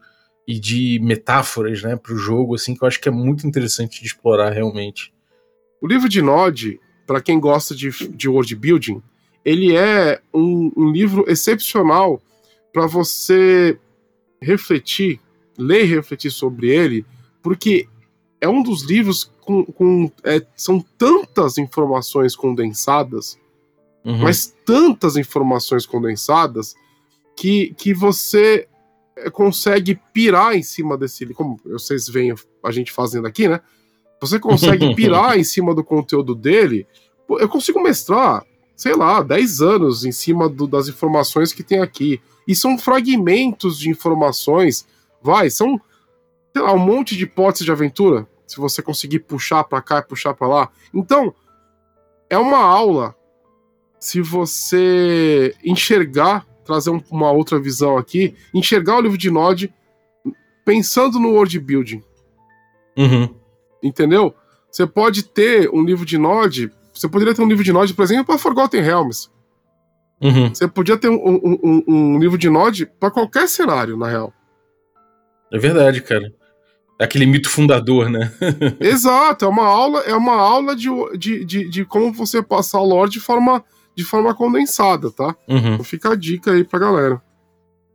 e de metáforas, né, para o jogo, assim, que eu acho que é muito interessante de explorar realmente. O livro de Nod, para quem gosta de, de world building, ele é um, um livro excepcional para você refletir, ler e refletir sobre ele, porque é um dos livros com. com é, são tantas informações condensadas, Uhum. mas tantas informações condensadas, que, que você é, consegue pirar em cima desse livro. Como vocês veem a gente fazendo aqui, né? Você consegue pirar em cima do conteúdo dele. Eu consigo mestrar, sei lá, 10 anos em cima do- das informações que tem aqui. E são fragmentos de informações. Vai, são, sei lá, um monte de hipóteses de aventura. Se você conseguir puxar pra cá e puxar pra lá. Então, é uma aula. Se você enxergar, trazer um- uma outra visão aqui, enxergar o livro de Nod pensando no world building. Uhum. Entendeu? Você pode ter um livro de Nod. Você poderia ter um livro de Nod, por exemplo, para Forgotten Realms. Uhum. Você podia ter um, um- um- um livro de Nod para qualquer cenário, na real. É verdade, cara. Aquele mito fundador, né? Exato, é uma aula, é uma aula de, de, de, de como você passar o lore de forma, de forma condensada, tá? Uhum. Então fica a dica aí pra galera.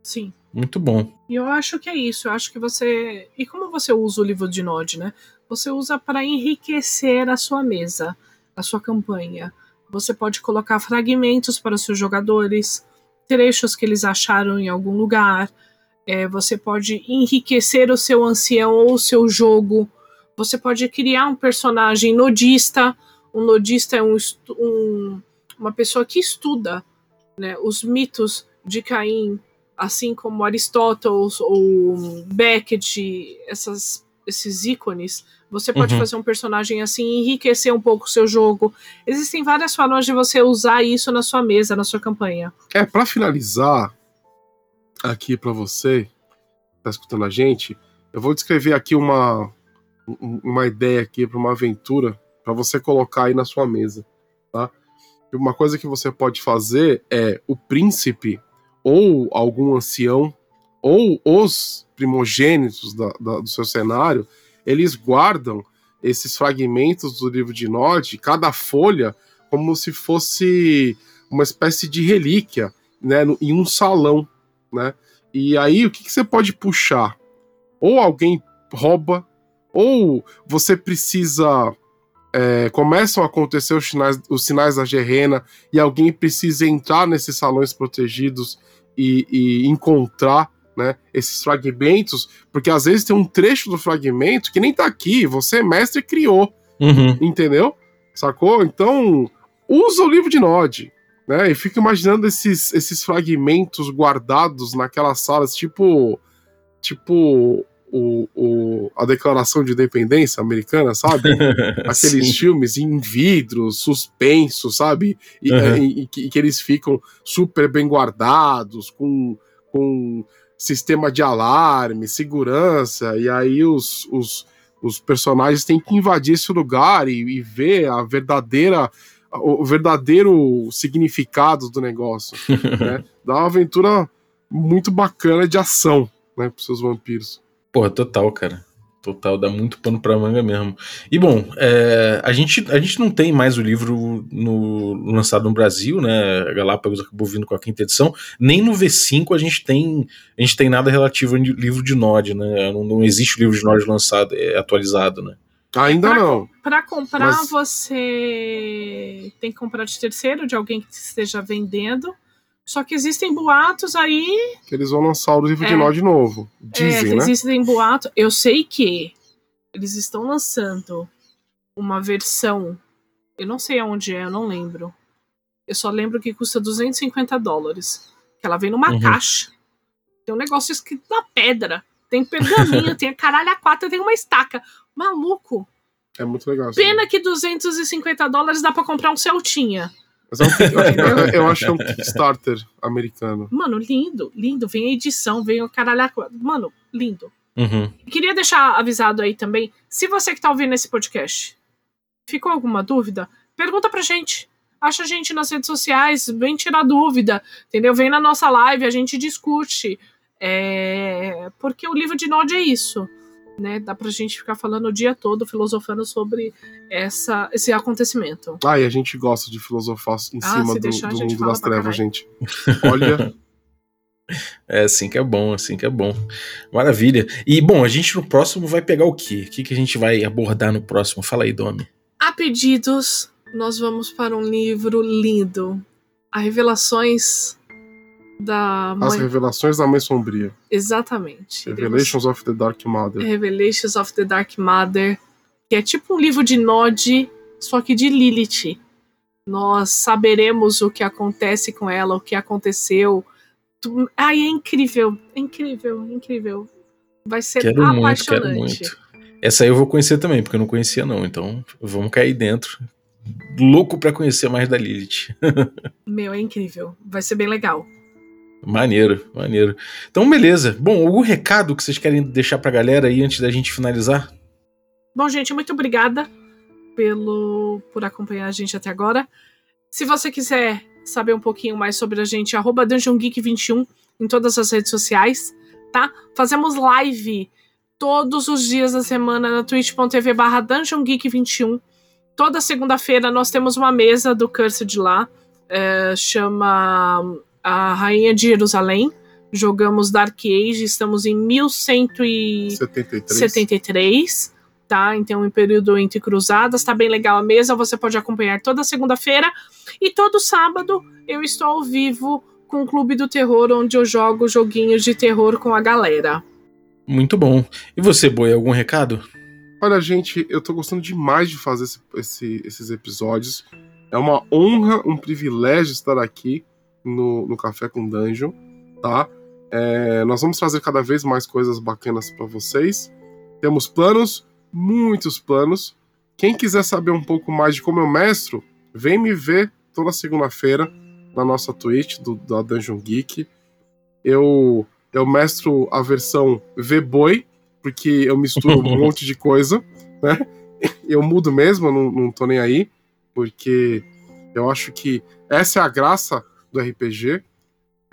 Sim. Muito bom. E eu acho que é isso. Eu acho que você. E como você usa o livro de Nod, né? Você usa para enriquecer a sua mesa, a sua campanha. Você pode colocar fragmentos para seus jogadores, trechos que eles acharam em algum lugar. É, você pode enriquecer o seu ancião ou o seu jogo. Você pode criar um personagem nodista. Um nodista é um, um- uma pessoa que estuda né, os mitos de Caim, assim como Aristóteles ou Beckett, essas, esses ícones, você pode Uhum. fazer um personagem assim e enriquecer um pouco o seu jogo. Existem várias formas de você usar isso na sua mesa, na sua campanha. É, pra finalizar aqui pra você, que tá escutando a gente, eu vou descrever aqui uma, um- uma ideia aqui pra uma aventura pra você colocar aí na sua mesa, tá? Uma coisa que você pode fazer é o príncipe ou algum ancião ou os primogênitos da- da- do seu cenário, eles guardam esses fragmentos do livro de Nod, cada folha, como se fosse uma espécie de relíquia, né, no- em um salão, né? E aí o que, que você pode puxar? Ou alguém rouba, ou você precisa é, começam a acontecer os sinais, os sinais da gerena e alguém precisa entrar nesses salões protegidos e, e encontrar né, esses fragmentos, porque às vezes tem um trecho do fragmento que nem tá aqui, você, mestre, criou, Uhum. entendeu? Sacou? Então, usa o livro de Nod, né? E fica imaginando esses, esses fragmentos guardados naquelas salas, tipo. Tipo. O, o, a Declaração de Independência americana, sabe? Aqueles Sim. filmes em vidro, suspenso, sabe? E, Uhum. e- e que, e que eles ficam super bem guardados, com, com sistema de alarme, segurança, e aí os, os, os personagens têm que invadir esse lugar e, e ver a verdadeira o verdadeiro significado do negócio, né? Dá uma aventura muito bacana de ação, né, pros seus vampiros. Porra, total, cara. Total, dá muito pano pra manga mesmo. E bom, é, a, gente, a gente não tem mais o livro no, lançado no Brasil, né? A Galápagos acabou vindo com a quinta edição. Nem no V5 a gente tem, a gente tem nada relativo ao livro de Nod, né? Não, não existe o livro de Nod lançado, é, atualizado, né? Ainda Pra- não. Para comprar, Mas- você tem que comprar de terceiro, de alguém que esteja vendendo. Só que existem boatos aí Que eles vão lançar o livro de É. Nod novo. É, Dizem, que né? existem boatos. Eu sei que eles estão lançando uma versão. Eu não sei aonde é, eu não lembro. Eu só lembro que custa 250 dólares. Que ela vem numa Uhum. caixa. Tem um negócio escrito na pedra. Tem pergaminho, tem a caralho a quatro, tem uma estaca. Maluco. É muito legal. Pena que 250 dólares dá pra comprar um Celtinha. Mas é um, eu, acho, eu acho que é um Kickstarter americano. Mano, lindo, lindo. Vem a edição, vem o caralho. Mano, lindo. Uhum. Queria deixar avisado aí também, se você que tá ouvindo esse podcast ficou alguma dúvida, pergunta pra gente. Acha a gente nas redes sociais, vem tirar dúvida, entendeu? Vem na nossa live, a gente discute. É, Porque o livro de Nod é isso, né? Dá pra gente ficar falando o dia todo, filosofando sobre essa, esse acontecimento. Ah, e a gente gosta de filosofar em Ah, cima do, deixar, do mundo das trevas, gente. Olha, É assim que é bom, assim que é bom. Maravilha. E bom, a gente no próximo vai pegar o quê? O que, que a gente vai abordar no próximo? Fala aí, Domi. A pedidos, nós vamos para um livro lindo. A Revelações da As Mãe. revelações da Mãe Sombria. Exatamente. Iremos- Revelations of the Dark Mother. Revelations of the Dark Mother, que é tipo um livro de Nod, só que de Lilith. Nós saberemos o que acontece com ela, o que aconteceu. Tu- Ai, é incrível, é incrível, é incrível. Vai ser Quero muito, apaixonante. quero muito. Essa aí eu vou conhecer também, porque eu não conhecia não. Então vamos cair dentro. Louco pra conhecer mais da Lilith. Meu, é incrível. Vai ser bem legal. Maneiro, maneiro. Então, beleza. Bom, algum recado que vocês querem deixar pra galera aí antes da gente finalizar? Bom, gente, muito obrigada pelo por acompanhar a gente até agora. Se você quiser saber um pouquinho mais sobre a gente, arroba DungeonGeek21 em todas as redes sociais, tá? Fazemos live todos os dias da semana na twitch.tv barra DungeonGeek21. Toda segunda-feira nós temos uma mesa do Cursed lá, é, chama a Rainha de Jerusalém. Jogamos Dark Age, estamos em 1100 e... 73. 73, tá? Então, em período entre cruzadas, tá bem legal a mesa. Você pode acompanhar toda segunda-feira. E todo sábado eu estou ao vivo com o Clube do Terror, onde eu jogo joguinhos de terror com a galera. Muito bom. E você, Boi, algum recado? Olha, gente, eu tô gostando demais de fazer esse- esse- esses episódios. É uma honra, um privilégio estar aqui no, no Café com Dungeon, tá? É, nós vamos trazer cada vez mais coisas bacanas pra vocês. Temos planos, muitos planos. Quem quiser saber um pouco mais de como eu mestro, vem me ver toda segunda-feira na nossa Twitch do, da Dungeon Geek. Eu, eu mestro a versão V-Boi, porque eu misturo um monte de coisa, né? Eu mudo mesmo, eu não, não tô nem aí, porque eu acho que essa é a graça do RPG.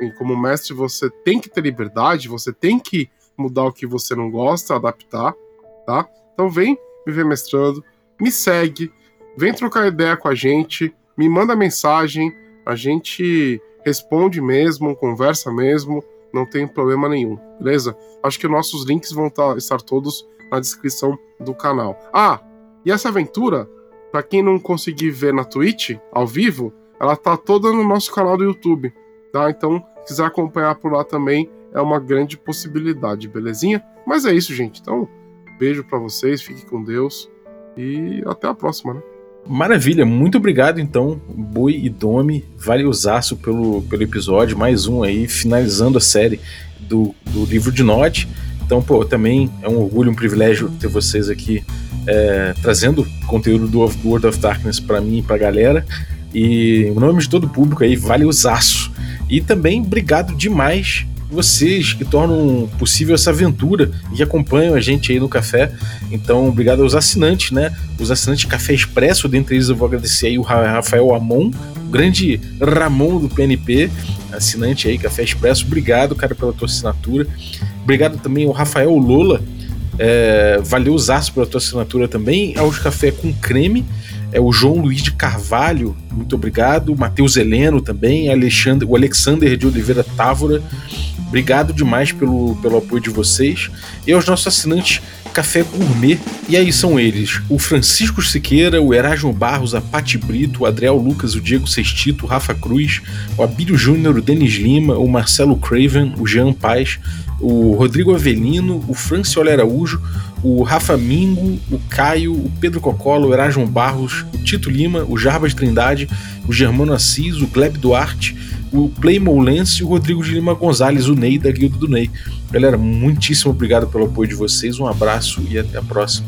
E como mestre, você tem que ter liberdade, você tem que mudar o que você não gosta, adaptar, tá? Então vem me ver mestrando, me segue, vem trocar ideia com a gente, me manda mensagem, a gente responde mesmo, conversa mesmo, não tem problema nenhum, beleza? Acho que nossos links vão tá- estar todos na descrição do canal. Ah, e essa aventura, pra quem não conseguir ver na Twitch, ao vivo, ela tá toda no nosso canal do YouTube, tá? Então, se quiser acompanhar por lá também, é uma grande possibilidade, belezinha? Mas é isso, gente. Então, beijo pra vocês, fiquem com Deus e até a próxima, né? Maravilha, muito obrigado então, Boi e Domi, valeuzaço pelo, pelo episódio, mais um aí, finalizando a série do, do livro de Nod. Então, pô, também é um orgulho, um privilégio ter vocês aqui é, trazendo conteúdo do World of Darkness pra mim e pra galera. E em nome de todo o público aí, valeuzaço. E também obrigado demais vocês que tornam possível essa aventura e que acompanham a gente aí no café. Então, obrigado aos assinantes, né? Os assinantes Café Expresso, dentre eles eu vou agradecer aí o Ra- Rafael Amon, o grande Ramon do PNP, assinante aí, Café Expresso. Obrigado, cara, pela tua assinatura. Obrigado também ao Rafael Lola, é, valeu Zaço pela tua assinatura também. Aos Café com Creme, é o João Luiz de Carvalho, muito obrigado. Matheus Heleno também, Alexandre, o Alexander de Oliveira Távora. Obrigado demais pelo, pelo apoio de vocês. E aos nossos assinantes Café Gourmet. E aí são eles: o Francisco Siqueira, o Erasmo Barros, a Pati Brito, o Adriel Lucas, o Diego Sextito, o Rafa Cruz, o Abílio Júnior, o Denis Lima, o Marcelo Craven, o Jean Paz, o Rodrigo Avelino, o Francioli Araújo, o Rafa Mingo, o Caio, o Pedro Cocola, o Erasmo Barros, o Tito Lima, o Jarbas Trindade, o Germano Assis, o Gleb Duarte, o Playmo Lance e o Rodrigo de Lima Gonzalez, o Ney da Guilda do Ney. Galera, muitíssimo obrigado pelo apoio de vocês, um abraço e até a próxima.